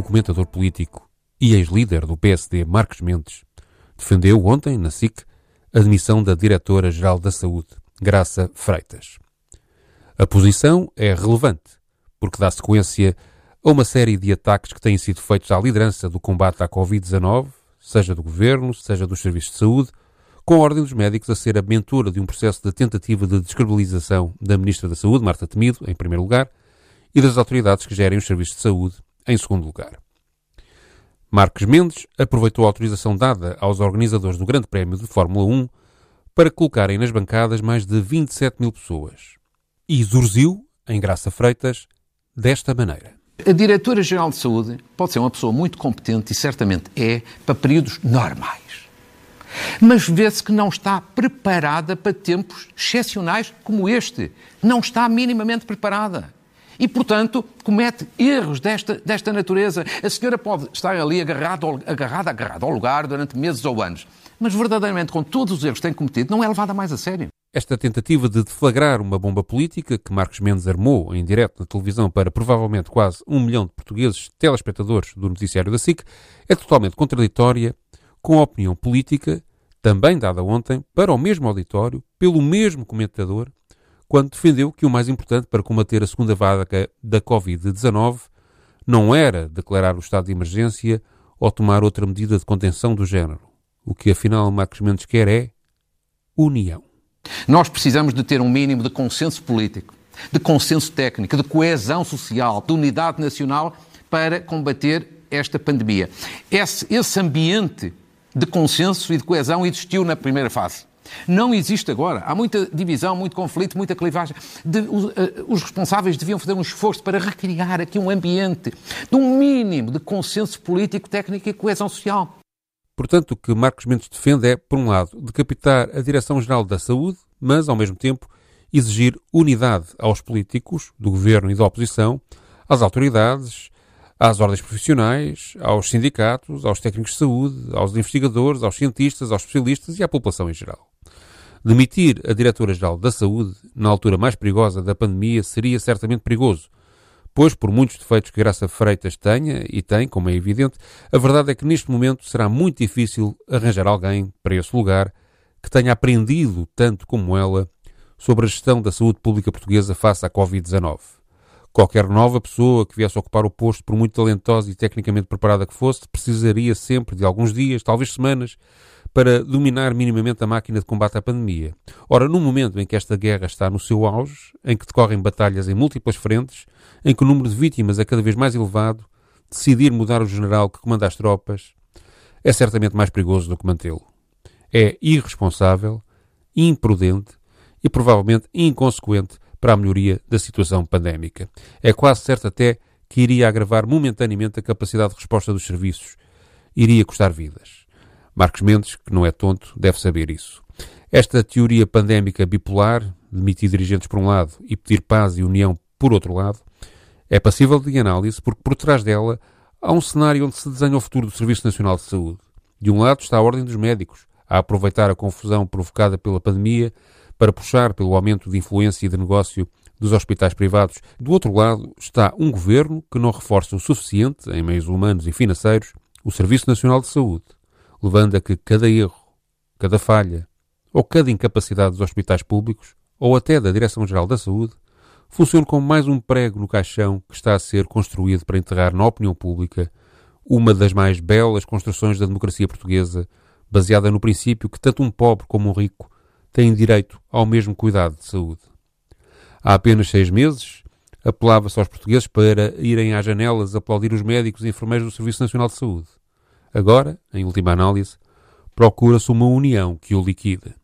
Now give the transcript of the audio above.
o comentador político e ex-líder do PSD, Marcos Mendes, defendeu ontem, na SIC, a demissão da Diretora-Geral da Saúde, Graça Freitas. A posição é relevante, porque dá sequência a uma série de ataques que têm sido feitos à liderança do combate à Covid-19, seja do governo, seja dos serviços de saúde, com a ordem dos médicos a ser a mentora de um processo de tentativa de descredibilização da Ministra da Saúde, Marta Temido, em primeiro lugar, e das autoridades que gerem os serviços de saúde, em segundo lugar. Marcos Mendes aproveitou a autorização dada aos organizadores do Grande Prémio de Fórmula 1 para colocarem nas bancadas mais de 27 mil pessoas. E exorziu, em Graça Freitas, desta maneira. A Diretora-Geral de Saúde pode ser uma pessoa muito competente e certamente é para períodos normais. Mas vê-se que não está preparada para tempos excepcionais como este. Não está minimamente preparada e, portanto, comete erros desta, desta natureza. A senhora pode estar ali agarrada, agarrada, agarrada ao lugar durante meses ou anos, mas verdadeiramente, com todos os erros que tem cometido, não é levada mais a sério. Esta tentativa de deflagrar uma bomba política que Marcos Mendes armou em direto na televisão para provavelmente quase um milhão de portugueses telespectadores do noticiário da SIC é totalmente contraditória com a opinião política, também dada ontem, para o mesmo auditório, pelo mesmo comentador quando defendeu que o mais importante para combater a segunda vaga da Covid-19 não era declarar o estado de emergência ou tomar outra medida de contenção do género. O que afinal Marcos Mendes quer é união. Nós precisamos de ter um mínimo de consenso político, de consenso técnico, de coesão social, de unidade nacional para combater esta pandemia. Esse, esse ambiente de consenso e de coesão existiu na primeira fase. Não existe agora. Há muita divisão, muito conflito, muita clivagem. De, os, eh, os responsáveis deviam fazer um esforço para recriar aqui um ambiente de um mínimo de consenso político, técnico e coesão social. Portanto, o que Marcos Mendes defende é, por um lado, decapitar a Direção-Geral da Saúde, mas, ao mesmo tempo, exigir unidade aos políticos, do governo e da oposição, às autoridades, às ordens profissionais, aos sindicatos, aos técnicos de saúde, aos investigadores, aos cientistas, aos especialistas e à população em geral. Demitir a Diretora-Geral da Saúde, na altura mais perigosa da pandemia, seria certamente perigoso, pois, por muitos defeitos que Graça Freitas tenha, e tem, como é evidente, a verdade é que neste momento será muito difícil arranjar alguém para esse lugar que tenha aprendido tanto como ela sobre a gestão da saúde pública portuguesa face à Covid-19. Qualquer nova pessoa que viesse ocupar o posto, por muito talentosa e tecnicamente preparada que fosse, precisaria sempre de alguns dias, talvez semanas, para dominar minimamente a máquina de combate à pandemia. Ora, no momento em que esta guerra está no seu auge, em que decorrem batalhas em múltiplas frentes, em que o número de vítimas é cada vez mais elevado, decidir mudar o general que comanda as tropas é certamente mais perigoso do que mantê-lo. É irresponsável, imprudente e provavelmente inconsequente para a melhoria da situação pandémica. É quase certo até que iria agravar momentaneamente a capacidade de resposta dos serviços, iria custar vidas. Marcos Mendes, que não é tonto, deve saber isso. Esta teoria pandémica bipolar, demitir dirigentes por um lado e pedir paz e união por outro lado, é passível de análise porque por trás dela há um cenário onde se desenha o futuro do Serviço Nacional de Saúde. De um lado está a Ordem dos Médicos, a aproveitar a confusão provocada pela pandemia para puxar pelo aumento de influência e de negócio dos hospitais privados. Do outro lado está um governo que não reforça o suficiente, em meios humanos e financeiros, o Serviço Nacional de Saúde levando a que cada erro, cada falha ou cada incapacidade dos hospitais públicos, ou até da Direção-Geral da Saúde, funcione como mais um prego no caixão que está a ser construído para enterrar na opinião pública uma das mais belas construções da democracia portuguesa, baseada no princípio que tanto um pobre como um rico têm direito ao mesmo cuidado de saúde. Há apenas seis meses, apelava-se aos portugueses para irem às janelas aplaudir os médicos e enfermeiros do Serviço Nacional de Saúde. Agora, em última análise, procura-se uma união que o liquide.